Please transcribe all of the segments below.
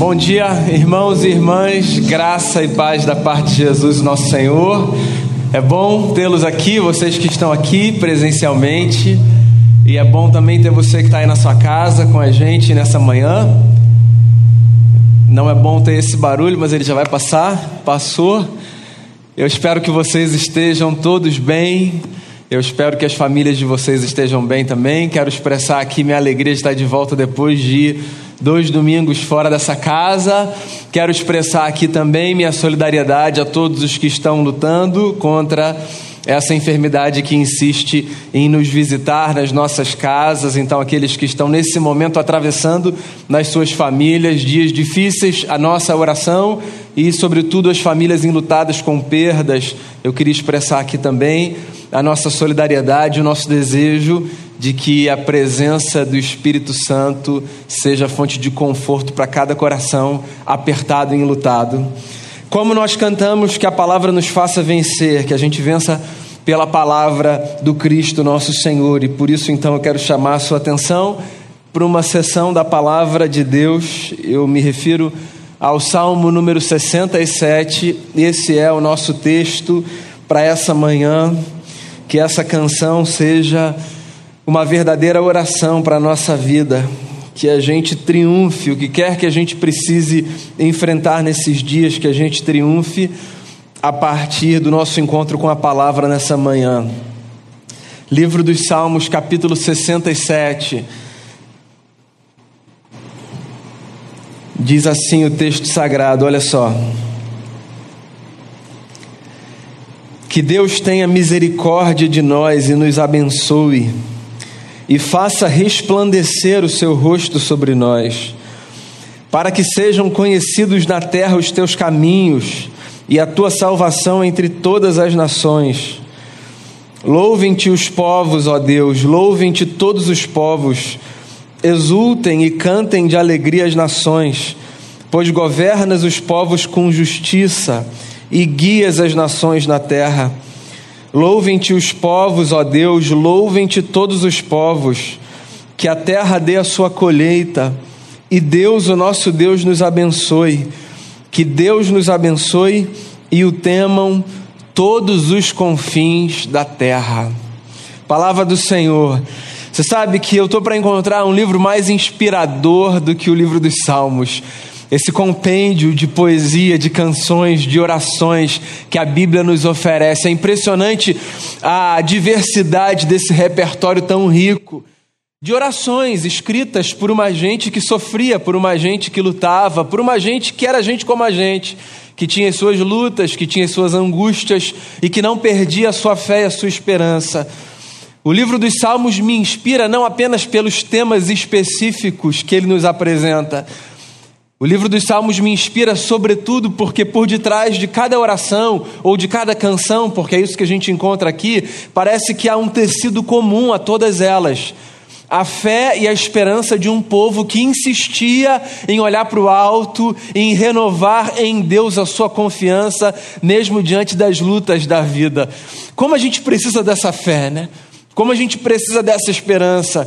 Bom dia, irmãos e irmãs, graça e paz da parte de Jesus, nosso Senhor. É bom tê-los aqui, vocês que estão aqui presencialmente, e é bom também ter você que está aí na sua casa com a gente nessa manhã. Não é bom ter esse barulho, mas ele já vai passar, passou. Eu espero que vocês estejam todos bem. Eu espero que as famílias de vocês estejam bem também. Quero expressar aqui minha alegria de estar de volta depois de dois domingos fora dessa casa. Quero expressar aqui também minha solidariedade a todos os que estão lutando contra essa enfermidade que insiste em nos visitar nas nossas casas. Então, aqueles que estão nesse momento atravessando nas suas famílias dias difíceis, a nossa oração e, sobretudo, as famílias enlutadas com perdas, eu queria expressar aqui também a nossa solidariedade, o nosso desejo de que a presença do Espírito Santo seja fonte de conforto para cada coração apertado e enlutado. Como nós cantamos, que a palavra nos faça vencer, que a gente vença pela palavra do Cristo nosso Senhor. E por isso, então, eu quero chamar a sua atenção para uma sessão da palavra de Deus. Eu me refiro ao Salmo número 67. Esse é o nosso texto para essa manhã. Que essa canção seja uma verdadeira oração para a nossa vida, que a gente triunfe, o que quer que a gente precise enfrentar nesses dias, que a gente triunfe a partir do nosso encontro com a palavra nessa manhã. Livro dos Salmos, capítulo 67. Diz assim o texto sagrado, olha só. Que Deus tenha misericórdia de nós e nos abençoe e faça resplandecer o seu rosto sobre nós, para que sejam conhecidos na terra os teus caminhos e a tua salvação entre todas as nações. Louvem-te os povos, ó Deus, louvem-te todos os povos, exultem e cantem de alegria as nações, pois governas os povos com justiça e guias as nações na terra. Louvem-te os povos, ó Deus, louvem-te todos os povos, que a terra dê a sua colheita, e Deus, o nosso Deus, nos abençoe. Que Deus nos abençoe e o temam todos os confins da terra. Palavra do Senhor. Você sabe que eu estou para encontrar um livro mais inspirador do que o livro dos Salmos esse compêndio de poesia, de canções, de orações que a Bíblia nos oferece. É impressionante a diversidade desse repertório tão rico de orações escritas por uma gente que sofria, por uma gente que lutava, por uma gente que era gente como a gente, que tinha suas lutas, que tinha suas angústias e que não perdia a sua fé e a sua esperança. O livro dos Salmos me inspira não apenas pelos temas específicos que ele nos apresenta, o livro dos Salmos me inspira sobretudo porque por detrás de cada oração ou de cada canção, porque é isso que a gente encontra aqui, parece que há um tecido comum a todas elas. A fé e a esperança de um povo que insistia em olhar para o alto, em renovar em Deus a sua confiança, mesmo diante das lutas da vida. Como a gente precisa dessa fé, né? Como a gente precisa dessa esperança.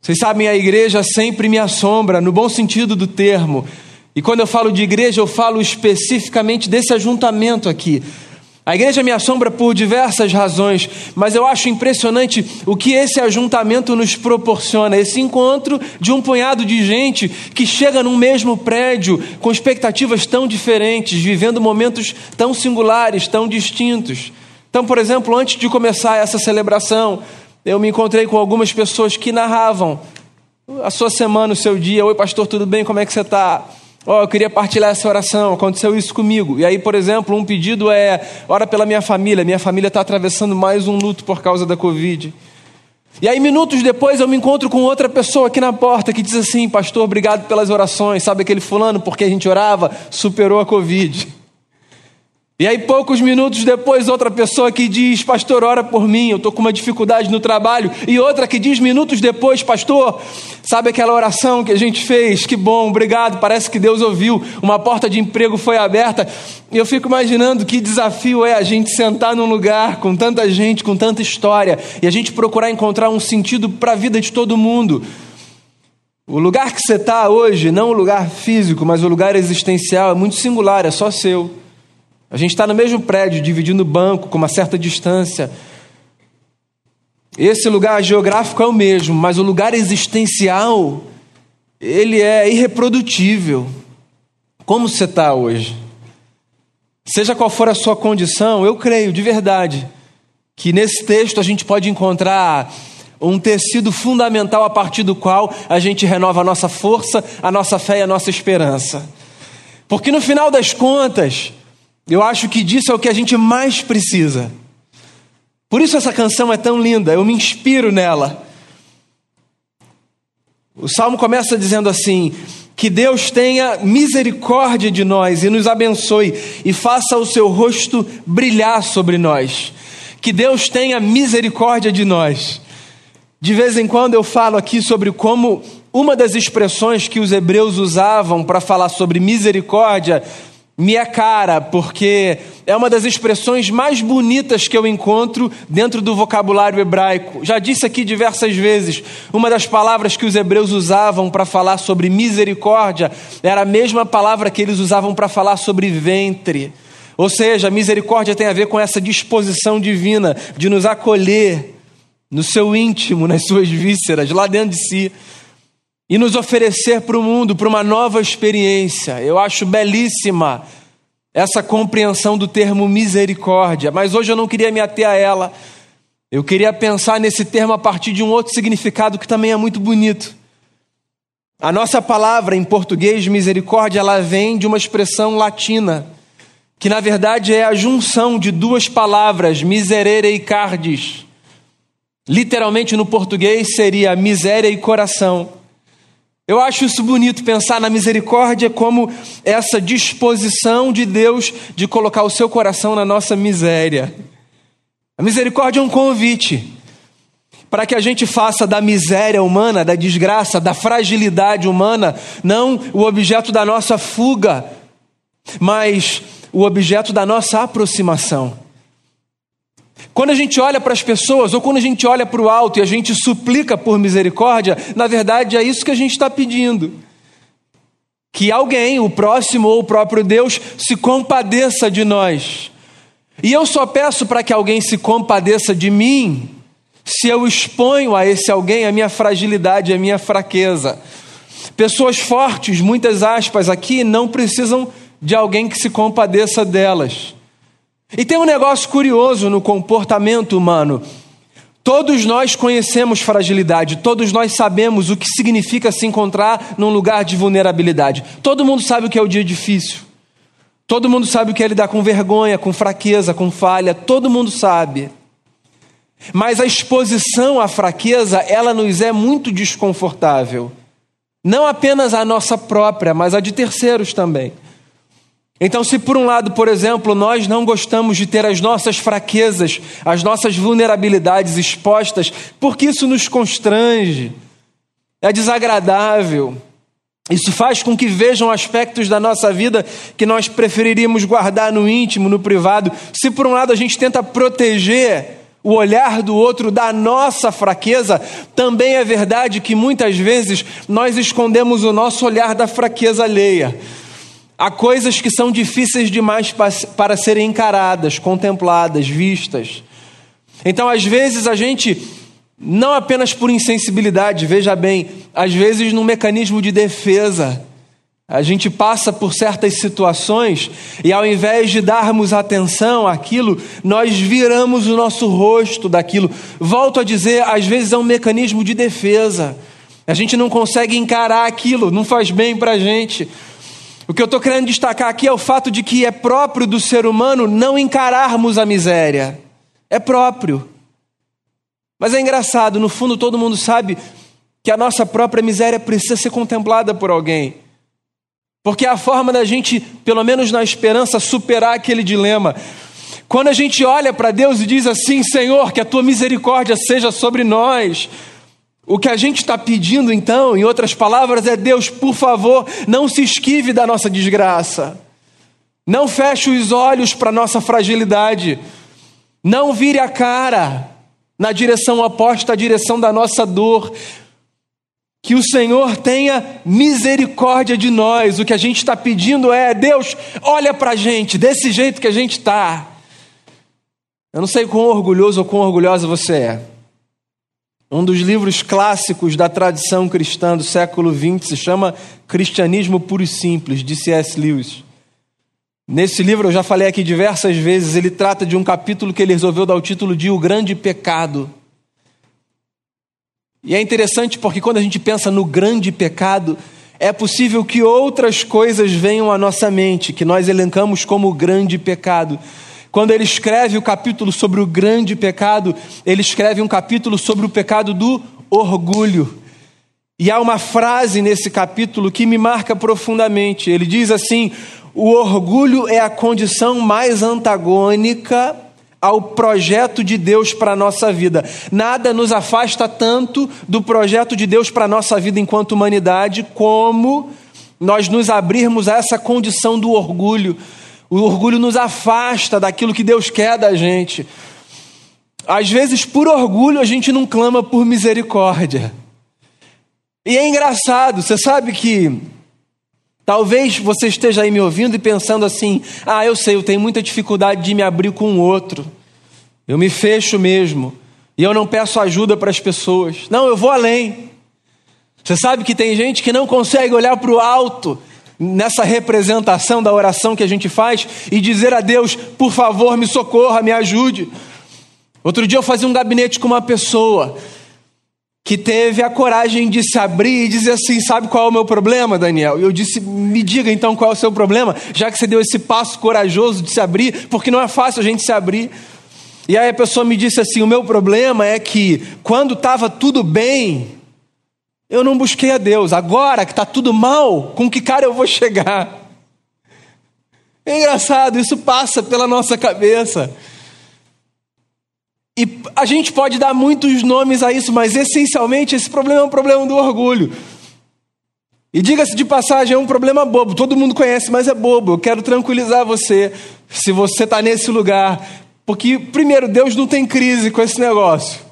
Vocês sabem, a igreja sempre me assombra, no bom sentido do termo. E quando eu falo de igreja, eu falo especificamente desse ajuntamento aqui. A igreja me assombra por diversas razões, mas eu acho impressionante o que esse ajuntamento nos proporciona esse encontro de um punhado de gente que chega num mesmo prédio com expectativas tão diferentes, vivendo momentos tão singulares, tão distintos. Então, por exemplo, antes de começar essa celebração, eu me encontrei com algumas pessoas que narravam a sua semana, o seu dia. Oi, pastor, tudo bem? Como é que você está? Oh, eu queria partilhar essa oração, aconteceu isso comigo. E aí, por exemplo, um pedido é: ora pela minha família. Minha família está atravessando mais um luto por causa da Covid. E aí, minutos depois, eu me encontro com outra pessoa aqui na porta que diz assim: Pastor, obrigado pelas orações. Sabe aquele fulano porque a gente orava, superou a Covid. E aí, poucos minutos depois, outra pessoa que diz: Pastor, ora por mim, eu estou com uma dificuldade no trabalho. E outra que diz, minutos depois: Pastor, sabe aquela oração que a gente fez? Que bom, obrigado, parece que Deus ouviu. Uma porta de emprego foi aberta. E eu fico imaginando que desafio é a gente sentar num lugar com tanta gente, com tanta história, e a gente procurar encontrar um sentido para a vida de todo mundo. O lugar que você está hoje, não o lugar físico, mas o lugar existencial, é muito singular, é só seu. A gente está no mesmo prédio, dividindo o banco com uma certa distância. Esse lugar geográfico é o mesmo, mas o lugar existencial, ele é irreprodutível. Como você está hoje? Seja qual for a sua condição, eu creio de verdade que nesse texto a gente pode encontrar um tecido fundamental a partir do qual a gente renova a nossa força, a nossa fé e a nossa esperança. Porque no final das contas, eu acho que disso é o que a gente mais precisa. Por isso essa canção é tão linda, eu me inspiro nela. O salmo começa dizendo assim: Que Deus tenha misericórdia de nós e nos abençoe e faça o seu rosto brilhar sobre nós. Que Deus tenha misericórdia de nós. De vez em quando eu falo aqui sobre como uma das expressões que os hebreus usavam para falar sobre misericórdia é cara, porque é uma das expressões mais bonitas que eu encontro dentro do vocabulário hebraico. Já disse aqui diversas vezes, uma das palavras que os hebreus usavam para falar sobre misericórdia era a mesma palavra que eles usavam para falar sobre ventre. Ou seja, misericórdia tem a ver com essa disposição divina de nos acolher no seu íntimo, nas suas vísceras, lá dentro de si e nos oferecer para o mundo, para uma nova experiência. Eu acho belíssima essa compreensão do termo misericórdia, mas hoje eu não queria me ater a ela. Eu queria pensar nesse termo a partir de um outro significado que também é muito bonito. A nossa palavra em português, misericórdia, ela vem de uma expressão latina, que na verdade é a junção de duas palavras, miserere e cardis. Literalmente no português seria miséria e coração. Eu acho isso bonito pensar na misericórdia como essa disposição de Deus de colocar o seu coração na nossa miséria. A misericórdia é um convite para que a gente faça da miséria humana, da desgraça, da fragilidade humana, não o objeto da nossa fuga, mas o objeto da nossa aproximação. Quando a gente olha para as pessoas ou quando a gente olha para o alto e a gente suplica por misericórdia, na verdade é isso que a gente está pedindo. Que alguém, o próximo ou o próprio Deus, se compadeça de nós. E eu só peço para que alguém se compadeça de mim se eu exponho a esse alguém a minha fragilidade, a minha fraqueza. Pessoas fortes, muitas aspas aqui, não precisam de alguém que se compadeça delas. E tem um negócio curioso no comportamento humano. Todos nós conhecemos fragilidade, todos nós sabemos o que significa se encontrar num lugar de vulnerabilidade. Todo mundo sabe o que é o dia difícil. Todo mundo sabe o que é lidar com vergonha, com fraqueza, com falha, todo mundo sabe. Mas a exposição à fraqueza, ela nos é muito desconfortável. Não apenas a nossa própria, mas a de terceiros também. Então, se por um lado, por exemplo, nós não gostamos de ter as nossas fraquezas, as nossas vulnerabilidades expostas, porque isso nos constrange, é desagradável, isso faz com que vejam aspectos da nossa vida que nós preferiríamos guardar no íntimo, no privado. Se por um lado a gente tenta proteger o olhar do outro da nossa fraqueza, também é verdade que muitas vezes nós escondemos o nosso olhar da fraqueza alheia. Há coisas que são difíceis demais para serem encaradas, contempladas, vistas. Então, às vezes, a gente, não apenas por insensibilidade, veja bem, às vezes, num mecanismo de defesa, a gente passa por certas situações e, ao invés de darmos atenção àquilo, nós viramos o nosso rosto daquilo. Volto a dizer, às vezes é um mecanismo de defesa. A gente não consegue encarar aquilo, não faz bem para a gente. O que eu estou querendo destacar aqui é o fato de que é próprio do ser humano não encararmos a miséria. É próprio. Mas é engraçado, no fundo todo mundo sabe que a nossa própria miséria precisa ser contemplada por alguém. Porque é a forma da gente, pelo menos na esperança, superar aquele dilema. Quando a gente olha para Deus e diz assim: Senhor, que a tua misericórdia seja sobre nós, o que a gente está pedindo, então, em outras palavras, é: Deus, por favor, não se esquive da nossa desgraça, não feche os olhos para a nossa fragilidade, não vire a cara na direção oposta à direção da nossa dor. Que o Senhor tenha misericórdia de nós. O que a gente está pedindo é: Deus, olha para a gente, desse jeito que a gente está. Eu não sei quão orgulhoso ou quão orgulhosa você é. Um dos livros clássicos da tradição cristã do século XX se chama Cristianismo Puro e Simples, de C.S. Lewis. Nesse livro, eu já falei aqui diversas vezes, ele trata de um capítulo que ele resolveu dar o título de O Grande Pecado. E é interessante porque quando a gente pensa no grande pecado, é possível que outras coisas venham à nossa mente, que nós elencamos como grande pecado. Quando ele escreve o capítulo sobre o grande pecado, ele escreve um capítulo sobre o pecado do orgulho. E há uma frase nesse capítulo que me marca profundamente. Ele diz assim: o orgulho é a condição mais antagônica ao projeto de Deus para a nossa vida. Nada nos afasta tanto do projeto de Deus para a nossa vida enquanto humanidade como nós nos abrirmos a essa condição do orgulho. O orgulho nos afasta daquilo que Deus quer da gente. Às vezes, por orgulho, a gente não clama por misericórdia. E é engraçado, você sabe que Talvez você esteja aí me ouvindo e pensando assim: ah, eu sei, eu tenho muita dificuldade de me abrir com o outro. Eu me fecho mesmo. E eu não peço ajuda para as pessoas. Não, eu vou além. Você sabe que tem gente que não consegue olhar para o alto nessa representação da oração que a gente faz e dizer a Deus: por favor, me socorra, me ajude. Outro dia eu fazia um gabinete com uma pessoa que teve a coragem de se abrir e dizer assim: Sabe qual é o meu problema, Daniel? E eu disse: Me diga então qual é o seu problema, já que você deu esse passo corajoso de se abrir, porque não é fácil a gente se abrir. E aí a pessoa me disse assim: O meu problema é que quando estava tudo bem, eu não busquei a Deus. Agora que está tudo mal, com que cara eu vou chegar? É engraçado, isso passa pela nossa cabeça. E a gente pode dar muitos nomes a isso, mas essencialmente esse problema é um problema do orgulho. E diga-se de passagem, é um problema bobo, todo mundo conhece, mas é bobo. Eu quero tranquilizar você, se você está nesse lugar. Porque, primeiro, Deus não tem crise com esse negócio.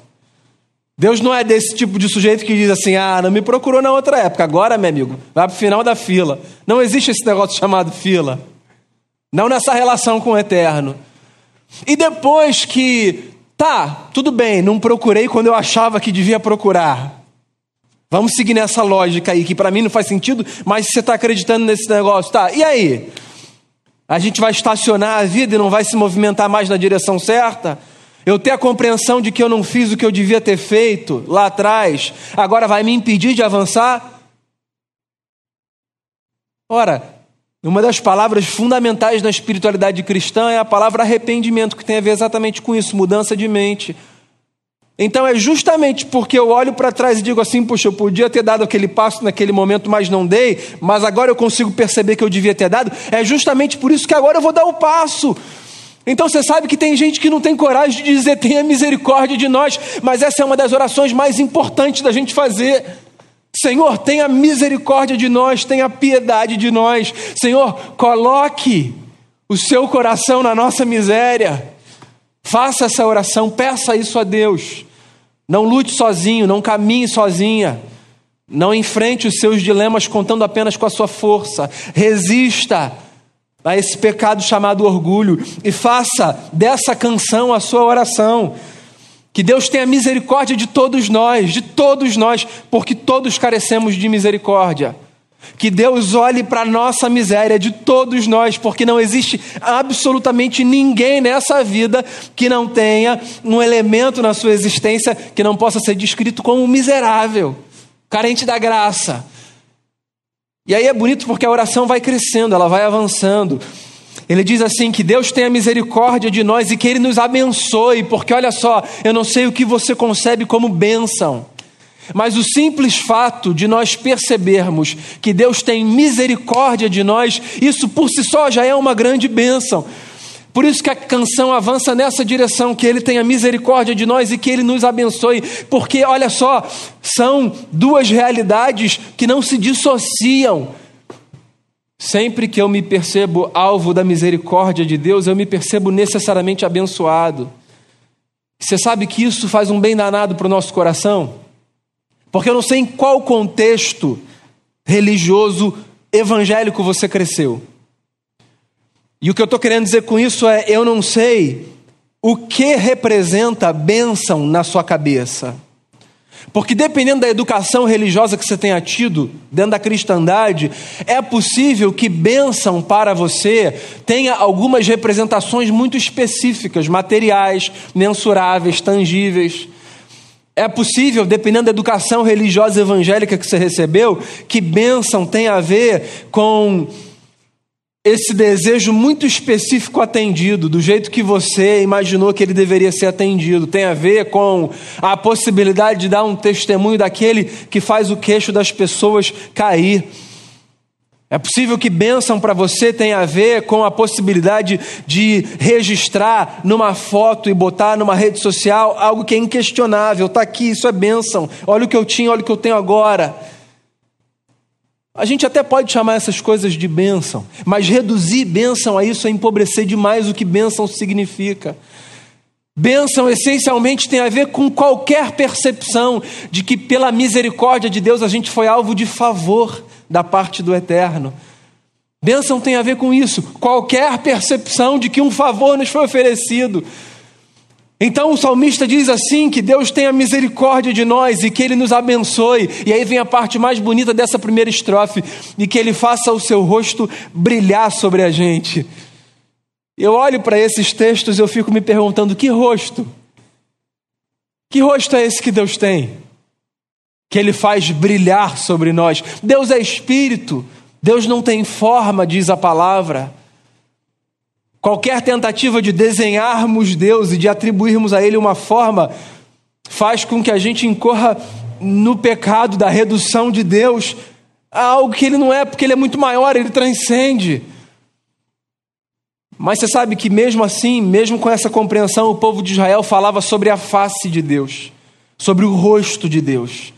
Deus não é desse tipo de sujeito que diz assim: ah, não me procurou na outra época, agora, meu amigo, vai para o final da fila. Não existe esse negócio chamado fila. Não nessa relação com o eterno. E depois que Tá, tudo bem, não procurei quando eu achava que devia procurar. Vamos seguir nessa lógica aí, que para mim não faz sentido, mas você está acreditando nesse negócio, tá? E aí? A gente vai estacionar a vida e não vai se movimentar mais na direção certa? Eu ter a compreensão de que eu não fiz o que eu devia ter feito lá atrás, agora vai me impedir de avançar? Ora, uma das palavras fundamentais na espiritualidade cristã é a palavra arrependimento, que tem a ver exatamente com isso, mudança de mente. Então é justamente porque eu olho para trás e digo assim: puxa, eu podia ter dado aquele passo naquele momento, mas não dei, mas agora eu consigo perceber que eu devia ter dado. É justamente por isso que agora eu vou dar o passo. Então você sabe que tem gente que não tem coragem de dizer tenha misericórdia de nós, mas essa é uma das orações mais importantes da gente fazer. Senhor, tenha misericórdia de nós, tenha piedade de nós. Senhor, coloque o seu coração na nossa miséria. Faça essa oração, peça isso a Deus. Não lute sozinho, não caminhe sozinha. Não enfrente os seus dilemas contando apenas com a sua força. Resista a esse pecado chamado orgulho e faça dessa canção a sua oração. Que Deus tenha misericórdia de todos nós, de todos nós, porque todos carecemos de misericórdia. Que Deus olhe para a nossa miséria de todos nós, porque não existe absolutamente ninguém nessa vida que não tenha um elemento na sua existência que não possa ser descrito como miserável, carente da graça. E aí é bonito porque a oração vai crescendo, ela vai avançando. Ele diz assim: que Deus tenha misericórdia de nós e que Ele nos abençoe, porque olha só, eu não sei o que você concebe como bênção, mas o simples fato de nós percebermos que Deus tem misericórdia de nós, isso por si só já é uma grande bênção. Por isso que a canção avança nessa direção, que Ele tenha misericórdia de nós e que Ele nos abençoe, porque olha só, são duas realidades que não se dissociam. Sempre que eu me percebo alvo da misericórdia de Deus, eu me percebo necessariamente abençoado. Você sabe que isso faz um bem danado para o nosso coração? Porque eu não sei em qual contexto religioso evangélico você cresceu. E o que eu estou querendo dizer com isso é: eu não sei o que representa bênção na sua cabeça. Porque dependendo da educação religiosa que você tenha tido dentro da cristandade, é possível que bênção para você tenha algumas representações muito específicas, materiais, mensuráveis, tangíveis. É possível, dependendo da educação religiosa evangélica que você recebeu, que bênção tenha a ver com esse desejo muito específico atendido, do jeito que você imaginou que ele deveria ser atendido. Tem a ver com a possibilidade de dar um testemunho daquele que faz o queixo das pessoas cair. É possível que bênção para você tenha a ver com a possibilidade de registrar numa foto e botar numa rede social algo que é inquestionável. Está aqui, isso é bênção. Olha o que eu tinha, olha o que eu tenho agora. A gente até pode chamar essas coisas de bênção, mas reduzir bênção a isso é empobrecer demais o que bênção significa. Bênção essencialmente tem a ver com qualquer percepção de que, pela misericórdia de Deus, a gente foi alvo de favor da parte do Eterno. Bênção tem a ver com isso, qualquer percepção de que um favor nos foi oferecido. Então o salmista diz assim: que Deus tenha misericórdia de nós e que Ele nos abençoe. E aí vem a parte mais bonita dessa primeira estrofe: e que Ele faça o seu rosto brilhar sobre a gente. Eu olho para esses textos e eu fico me perguntando: que rosto? Que rosto é esse que Deus tem? Que Ele faz brilhar sobre nós. Deus é espírito, Deus não tem forma, diz a palavra. Qualquer tentativa de desenharmos Deus e de atribuirmos a Ele uma forma faz com que a gente incorra no pecado da redução de Deus a algo que Ele não é, porque Ele é muito maior, Ele transcende. Mas você sabe que mesmo assim, mesmo com essa compreensão, o povo de Israel falava sobre a face de Deus, sobre o rosto de Deus.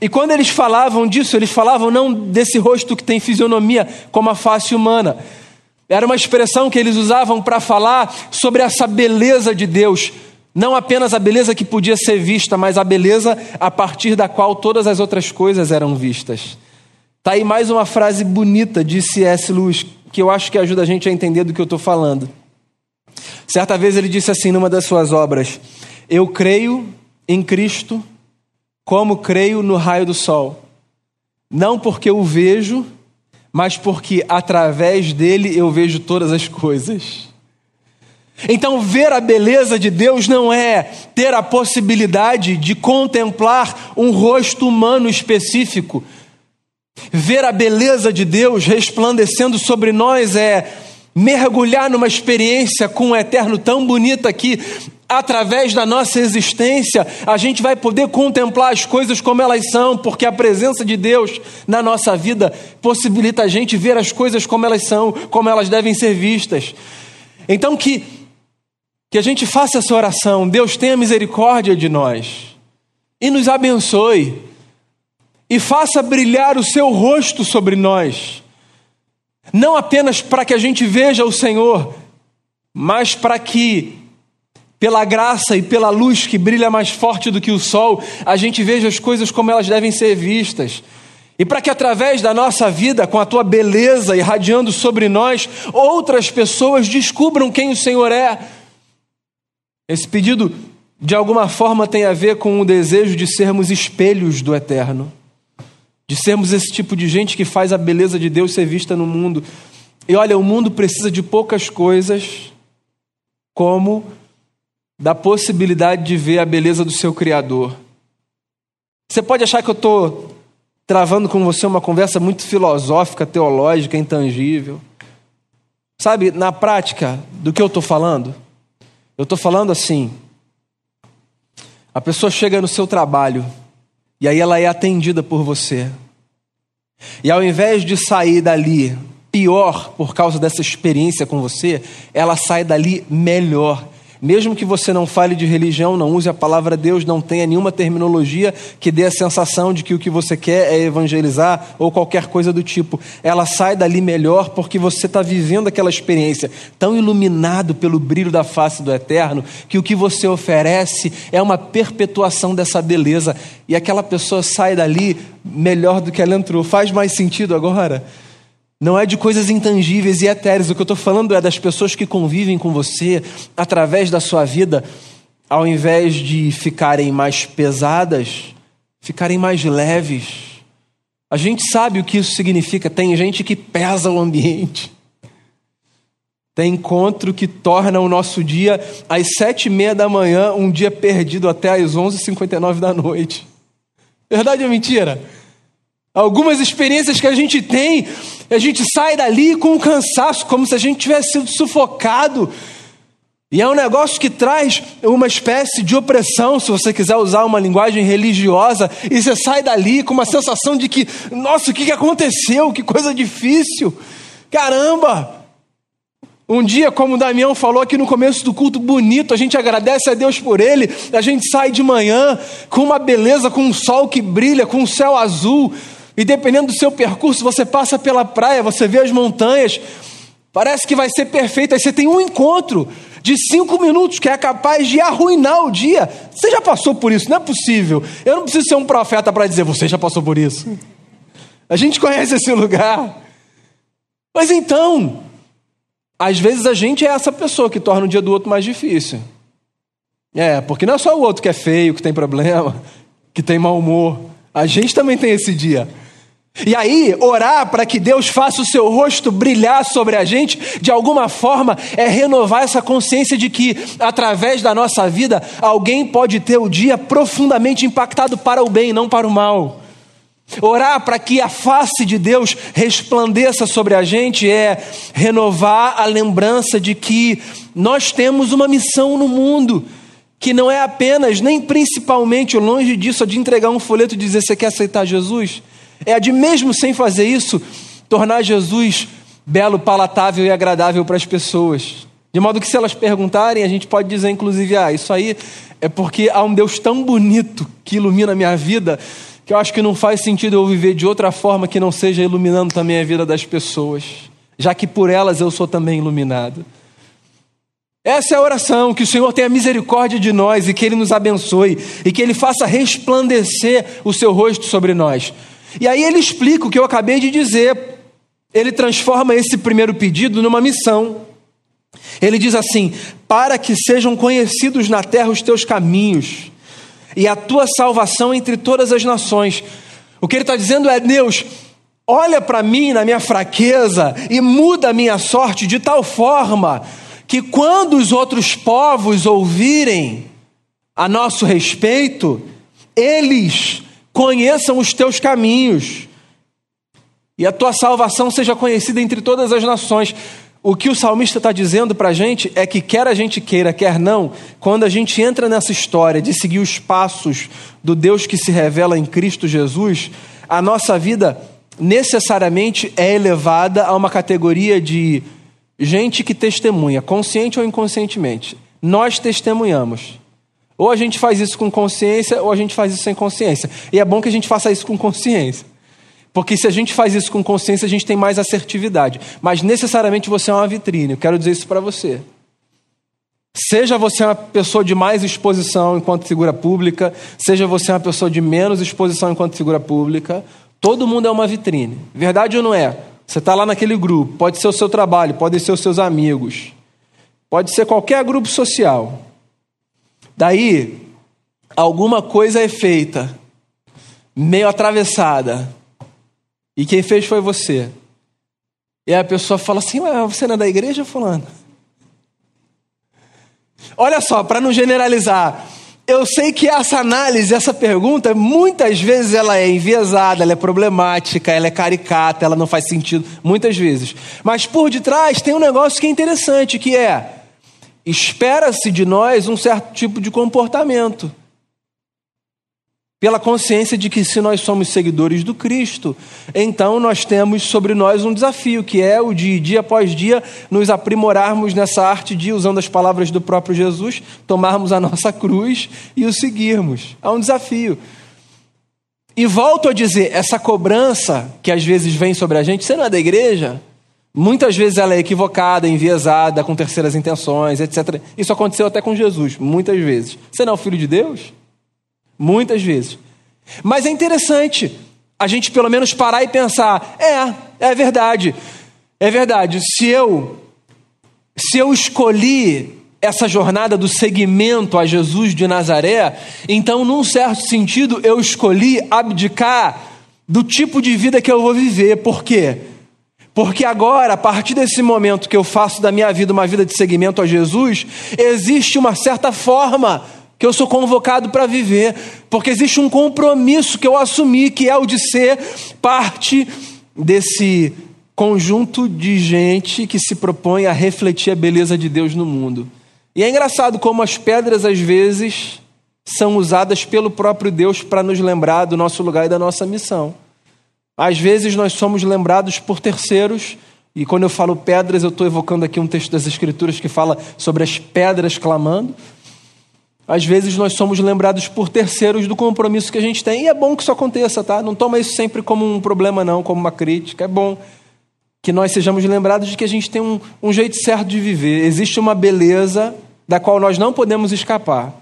E quando eles falavam disso, eles falavam não desse rosto que tem fisionomia como a face humana, era uma expressão que eles usavam para falar sobre essa beleza de Deus. Não apenas a beleza que podia ser vista, mas a beleza a partir da qual todas as outras coisas eram vistas. Está aí mais uma frase bonita de C.S. Lewis, que eu acho que ajuda a gente a entender do que eu estou falando. Certa vez ele disse assim numa das suas obras: Eu creio em Cristo como creio no raio do sol, não porque o vejo mas porque através dele eu vejo todas as coisas. Então, ver a beleza de Deus não é ter a possibilidade de contemplar um rosto humano específico. Ver a beleza de Deus resplandecendo sobre nós é mergulhar numa experiência com o eterno tão bonita que através da nossa existência, a gente vai poder contemplar as coisas como elas são, porque a presença de Deus na nossa vida possibilita a gente ver as coisas como elas são, como elas devem ser vistas. Então, que, que a gente faça essa oração, Deus tenha misericórdia de nós e nos abençoe, e faça brilhar o seu rosto sobre nós, não apenas para que a gente veja o Senhor, mas para que pela graça e pela luz que brilha mais forte do que o sol, a gente veja as coisas como elas devem ser vistas. E para que através da nossa vida, com a tua beleza irradiando sobre nós, outras pessoas descubram quem o Senhor é. Esse pedido, de alguma forma, tem a ver com o desejo de sermos espelhos do eterno, de sermos esse tipo de gente que faz a beleza de Deus ser vista no mundo. E olha, o mundo precisa de poucas coisas como da possibilidade de ver a beleza do seu Criador. Você pode achar que eu estou travando com você uma conversa muito filosófica, teológica, intangível. Sabe, na prática do que eu estou falando, eu estou falando assim: a pessoa chega no seu trabalho e aí ela é atendida por você. E ao invés de sair dali pior por causa dessa experiência com você, ela sai dali melhor Mesmo que você não fale de religião, não use a palavra Deus, não tenha nenhuma terminologia que dê a sensação de que o que você quer é evangelizar ou qualquer coisa do tipo, ela sai dali melhor porque você está vivendo aquela experiência tão iluminado pelo brilho da face do Eterno que o que você oferece é uma perpetuação dessa beleza e aquela pessoa sai dali melhor do que ela entrou. Faz mais sentido agora? Não é de coisas intangíveis e etéreas. O que eu estou falando é das pessoas que convivem com você através da sua vida, ao invés de ficarem mais pesadas, ficarem mais leves. A gente sabe o que isso significa. Tem gente que pesa o ambiente. Tem encontro que torna o nosso dia às sete e meia da manhã um dia perdido até às onze e cinquenta da noite. Verdade ou mentira? Algumas experiências que a gente tem, a gente sai dali com um cansaço, como se a gente tivesse sido sufocado. E é um negócio que traz uma espécie de opressão, se você quiser usar uma linguagem religiosa, e você sai dali com uma sensação de que, nossa, o que aconteceu? Que coisa difícil! Caramba! Um dia, como o Damião falou aqui no começo do culto, bonito, a gente agradece a Deus por ele, a gente sai de manhã com uma beleza, com um sol que brilha, com um céu azul, e dependendo do seu percurso, você passa pela praia, você vê as montanhas, parece que vai ser perfeito. Aí você tem um encontro de cinco minutos que é capaz de arruinar o dia. Você já passou por isso? Não é possível. Eu não preciso ser um profeta para dizer, você já passou por isso. A gente conhece esse lugar. Mas então, às vezes a gente é essa pessoa que torna o dia do outro mais difícil. É, porque não é só o outro que é feio, que tem problema, que tem mau humor. A gente também tem esse dia. E aí, orar para que Deus faça o seu rosto brilhar sobre a gente, de alguma forma, é renovar essa consciência de que, através da nossa vida, alguém pode ter o dia profundamente impactado para o bem, não para o mal. Orar para que a face de Deus resplandeça sobre a gente é renovar a lembrança de que nós temos uma missão no mundo, que não é apenas, nem principalmente, longe disso, de entregar um folheto e dizer: Você quer aceitar Jesus? É a de, mesmo sem fazer isso, tornar Jesus belo, palatável e agradável para as pessoas. De modo que, se elas perguntarem, a gente pode dizer, inclusive, ah, isso aí é porque há um Deus tão bonito que ilumina a minha vida, que eu acho que não faz sentido eu viver de outra forma que não seja iluminando também a vida das pessoas, já que por elas eu sou também iluminado. Essa é a oração, que o Senhor tenha misericórdia de nós e que Ele nos abençoe e que Ele faça resplandecer o seu rosto sobre nós. E aí ele explica o que eu acabei de dizer. Ele transforma esse primeiro pedido numa missão. Ele diz assim: Para que sejam conhecidos na terra os teus caminhos e a tua salvação entre todas as nações. O que ele está dizendo é: Deus, olha para mim na minha fraqueza e muda a minha sorte de tal forma que quando os outros povos ouvirem a nosso respeito, eles conheçam os teus caminhos e a tua salvação seja conhecida entre todas as nações. O que o salmista está dizendo para a gente é que, quer a gente queira, quer não, quando a gente entra nessa história de seguir os passos do Deus que se revela em Cristo Jesus, a nossa vida necessariamente é elevada a uma categoria de gente que testemunha, consciente ou inconscientemente. Nós testemunhamos. Ou a gente faz isso com consciência, ou a gente faz isso sem consciência. E é bom que a gente faça isso com consciência. Porque se a gente faz isso com consciência, a gente tem mais assertividade. Mas necessariamente você é uma vitrine. Eu quero dizer isso para você. Seja você uma pessoa de mais exposição enquanto figura pública, seja você uma pessoa de menos exposição enquanto figura pública, todo mundo é uma vitrine. Verdade ou não é? Você está lá naquele grupo, pode ser o seu trabalho, pode ser os seus amigos, pode ser qualquer grupo social. Daí, alguma coisa é feita, meio atravessada, e quem fez foi você. E a pessoa fala assim: você não é da igreja, Fulano? Olha só, para não generalizar, eu sei que essa análise, essa pergunta, muitas vezes ela é enviesada, ela é problemática, ela é caricata, ela não faz sentido, muitas vezes. Mas por detrás tem um negócio que é interessante, que é espera-se de nós um certo tipo de comportamento. pela consciência de que se nós somos seguidores do Cristo, então nós temos sobre nós um desafio, que é o de dia após dia nos aprimorarmos nessa arte de, usando as palavras do próprio Jesus, tomarmos a nossa cruz e o seguirmos. Há um desafio. E volto a dizer, essa cobrança que às vezes vem sobre a gente, você não é da igreja? Muitas vezes ela é equivocada, enviesada, com terceiras intenções, etc. Isso aconteceu até com Jesus, muitas vezes. Você não é o filho de Deus? Muitas vezes. Mas é interessante a gente pelo menos parar e pensar: é, é verdade. É verdade. Se eu se eu escolhi essa jornada do seguimento a Jesus de Nazaré, então, num certo sentido, eu escolhi abdicar do tipo de vida que eu vou viver. Por quê? Porque agora, a partir desse momento que eu faço da minha vida uma vida de seguimento a Jesus, existe uma certa forma que eu sou convocado para viver, porque existe um compromisso que eu assumi, que é o de ser parte desse conjunto de gente que se propõe a refletir a beleza de Deus no mundo. E é engraçado como as pedras, às vezes, são usadas pelo próprio Deus para nos lembrar do nosso lugar e da nossa missão. Às vezes nós somos lembrados por terceiros, e quando eu falo pedras, eu estou evocando aqui um texto das Escrituras que fala sobre as pedras clamando às vezes nós somos lembrados por terceiros do compromisso que a gente tem, e é bom que isso aconteça, tá? Não toma isso sempre como um problema, não, como uma crítica. É bom que nós sejamos lembrados de que a gente tem um, um jeito certo de viver. Existe uma beleza da qual nós não podemos escapar.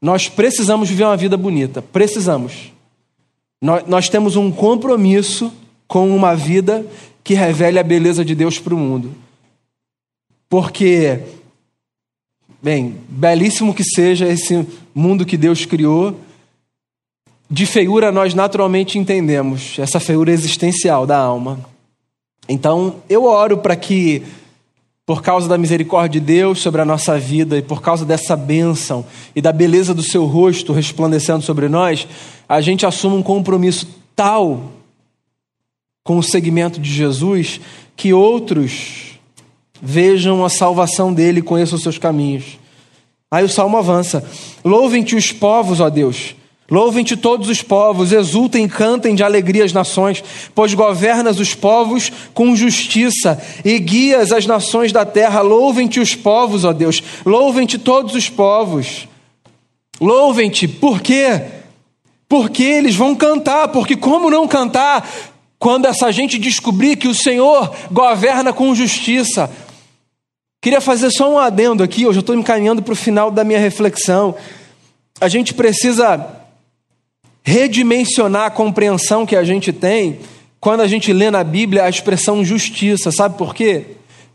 Nós precisamos viver uma vida bonita, precisamos. Nós, temos um compromisso com uma vida que revele a beleza de Deus para o mundo. Porque Bem, belíssimo que seja esse mundo que Deus criou, de feiura nós naturalmente entendemos, essa feiura existencial da alma. Então, eu oro para que, por causa da misericórdia de Deus sobre a nossa vida e por causa dessa bênção e da beleza do seu rosto resplandecendo sobre nós, a gente assuma um compromisso tal com o segmento de Jesus que outros Vejam a salvação dele, conheçam os seus caminhos. Aí o salmo avança: Louvem-te os povos, ó Deus. Louvem-te todos os povos, exultem e cantem de alegria as nações, pois governas os povos com justiça e guias as nações da terra. Louvem-te os povos, ó Deus. Louvem-te todos os povos. Louvem-te, por quê? Porque eles vão cantar, porque como não cantar quando essa gente descobrir que o Senhor governa com justiça? Queria fazer só um adendo aqui, eu já estou encaminhando para o final da minha reflexão. A gente precisa redimensionar a compreensão que a gente tem quando a gente lê na Bíblia a expressão justiça. Sabe por quê?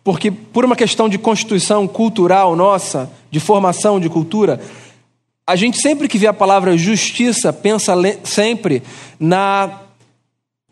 Porque, por uma questão de constituição cultural nossa, de formação de cultura, a gente sempre que vê a palavra justiça pensa sempre na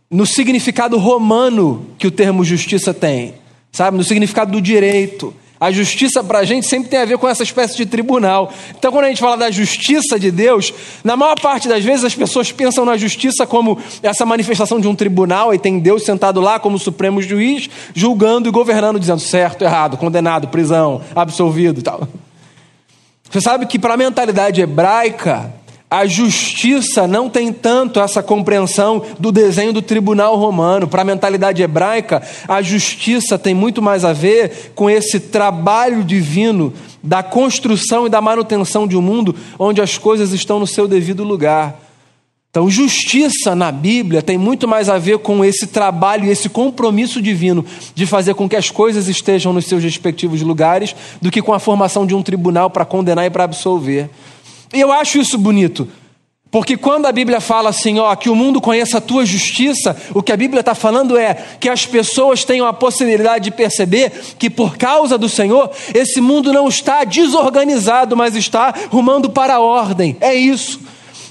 no significado romano que o termo justiça tem, sabe? No significado do direito. A justiça para a gente sempre tem a ver com essa espécie de tribunal. Então, quando a gente fala da justiça de Deus, na maior parte das vezes as pessoas pensam na justiça como essa manifestação de um tribunal e tem Deus sentado lá como supremo juiz, julgando e governando, dizendo certo, errado, condenado, prisão, absolvido e tal. Você sabe que para a mentalidade hebraica, a justiça não tem tanto essa compreensão do desenho do tribunal romano. Para a mentalidade hebraica, a justiça tem muito mais a ver com esse trabalho divino da construção e da manutenção de um mundo onde as coisas estão no seu devido lugar. Então, justiça na Bíblia tem muito mais a ver com esse trabalho esse compromisso divino de fazer com que as coisas estejam nos seus respectivos lugares do que com a formação de um tribunal para condenar e para absolver. E eu acho isso bonito. Porque quando a Bíblia fala assim, ó, que o mundo conheça a tua justiça, o que a Bíblia está falando é que as pessoas tenham a possibilidade de perceber que por causa do Senhor, esse mundo não está desorganizado, mas está rumando para a ordem. É isso.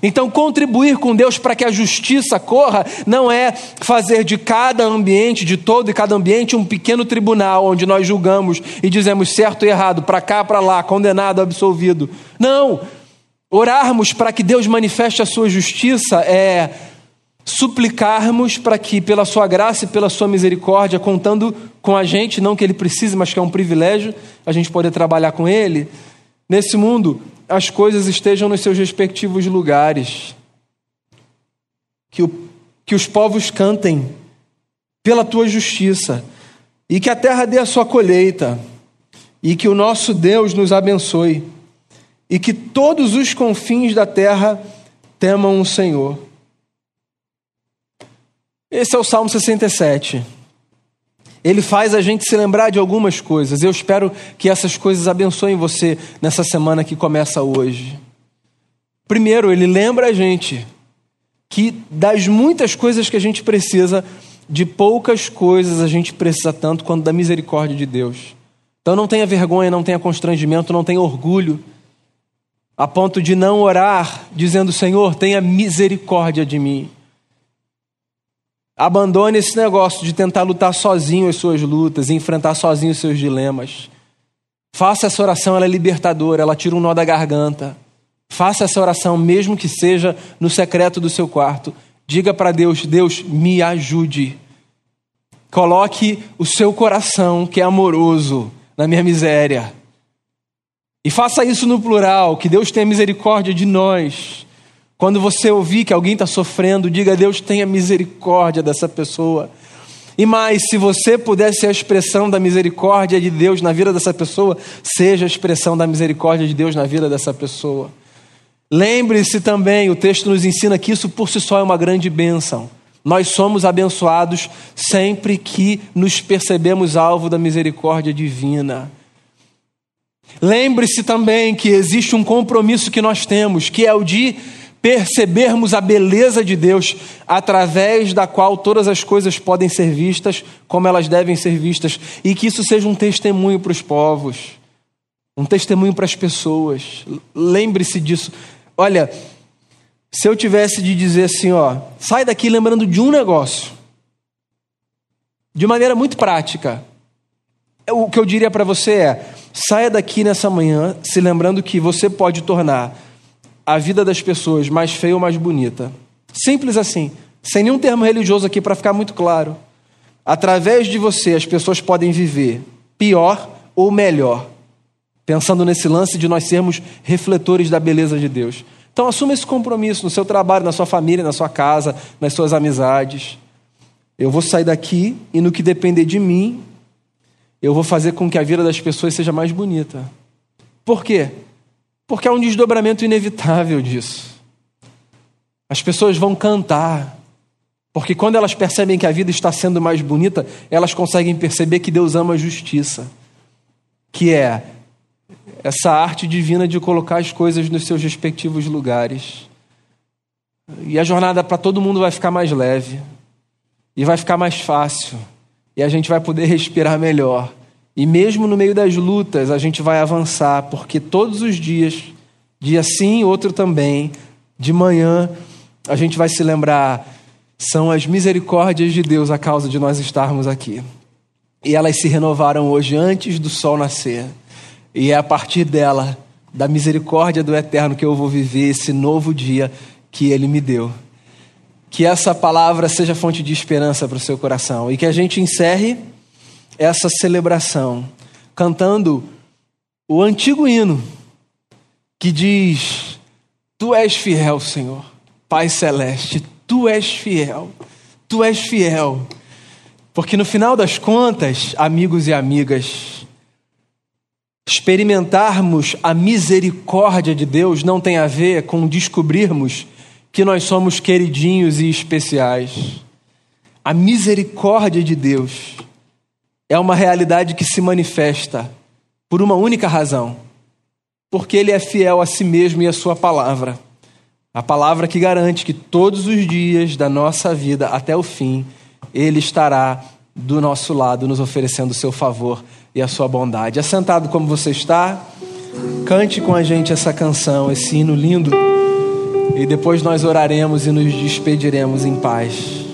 Então, contribuir com Deus para que a justiça corra não é fazer de cada ambiente, de todo e cada ambiente, um pequeno tribunal onde nós julgamos e dizemos certo e errado, para cá, para lá, condenado, absolvido. Não. Orarmos para que Deus manifeste a sua justiça é suplicarmos para que, pela sua graça e pela sua misericórdia, contando com a gente, não que ele precise, mas que é um privilégio a gente poder trabalhar com ele, nesse mundo as coisas estejam nos seus respectivos lugares. que, o, que os povos cantem pela tua justiça, e que a terra dê a sua colheita, e que o nosso Deus nos abençoe, e que todos os confins da terra temam o Senhor. Esse é o Salmo 67. Ele faz a gente se lembrar de algumas coisas. Eu espero que essas coisas abençoem você nessa semana que começa hoje. Primeiro, ele lembra a gente que das muitas coisas que a gente precisa, de poucas coisas a gente precisa tanto quanto da misericórdia de Deus. Então não tenha vergonha, não tenha constrangimento, não tenha orgulho, a ponto de não orar dizendo: Senhor, tenha misericórdia de mim. Abandone esse negócio de tentar lutar sozinho as suas lutas enfrentar sozinho os seus dilemas. Faça essa oração, ela é libertadora, ela tira um nó da garganta. Faça essa oração, mesmo que seja no secreto do seu quarto. Diga para Deus: Deus, me ajude. Coloque o seu coração, que é amoroso, na minha miséria. E faça isso no plural, que Deus tenha misericórdia de nós. Quando você ouvir que alguém está sofrendo, diga: Deus tenha misericórdia dessa pessoa. E mais, se você puder ser a expressão da misericórdia de Deus na vida dessa pessoa, seja a expressão da misericórdia de Deus na vida dessa pessoa. Lembre-se também, o texto nos ensina que isso por si só é uma grande bênção. Nós somos abençoados sempre que nos percebemos alvo da misericórdia divina. Lembre-se também que existe um compromisso que nós temos, que é o de percebermos a beleza de Deus através da qual todas as coisas podem ser vistas como elas devem ser vistas e que isso seja um testemunho para os povos, um testemunho para as pessoas. Lembre-se disso. Olha, se eu tivesse de dizer assim, ó, sai daqui lembrando de um negócio, de maneira muito prática, o que eu diria para você é: saia daqui nessa manhã se lembrando que você pode tornar a vida das pessoas mais feia ou mais bonita. Simples assim, sem nenhum termo religioso aqui para ficar muito claro. Através de você, as pessoas podem viver pior ou melhor, pensando nesse lance de nós sermos refletores da beleza de Deus. Então, assuma esse compromisso no seu trabalho, na sua família, na sua casa, nas suas amizades. Eu vou sair daqui e, no que depender de mim, eu vou fazer com que a vida das pessoas seja mais bonita. Por quê? Porque há um desdobramento inevitável disso. As pessoas vão cantar, porque quando elas percebem que a vida está sendo mais bonita, elas conseguem perceber que Deus ama a justiça, que é essa arte divina de colocar as coisas nos seus respectivos lugares. E a jornada para todo mundo vai ficar mais leve, e vai ficar mais fácil, e a gente vai poder respirar melhor. E mesmo no meio das lutas, a gente vai avançar, porque todos os dias, dia sim, outro também, de manhã, a gente vai se lembrar, são as misericórdias de Deus a causa de nós estarmos aqui. E elas se renovaram hoje antes do sol nascer. E é a partir dela, da misericórdia do Eterno, que eu vou viver esse novo dia que Ele me deu. Que essa palavra seja fonte de esperança para o seu coração e que a gente encerre essa celebração cantando o antigo hino que diz: Tu és fiel, Senhor, Pai celeste, tu és fiel, tu és fiel. Porque no final das contas, amigos e amigas, experimentarmos a misericórdia de Deus não tem a ver com descobrirmos que nós somos queridinhos e especiais. A misericórdia de Deus é uma realidade que se manifesta por uma única razão: porque Ele é fiel a si mesmo e a Sua palavra. A palavra que garante que todos os dias da nossa vida até o fim, Ele estará do nosso lado, nos oferecendo o seu favor e a sua bondade. Assentado como você está, cante com a gente essa canção, esse hino lindo, e depois nós oraremos e nos despediremos em paz.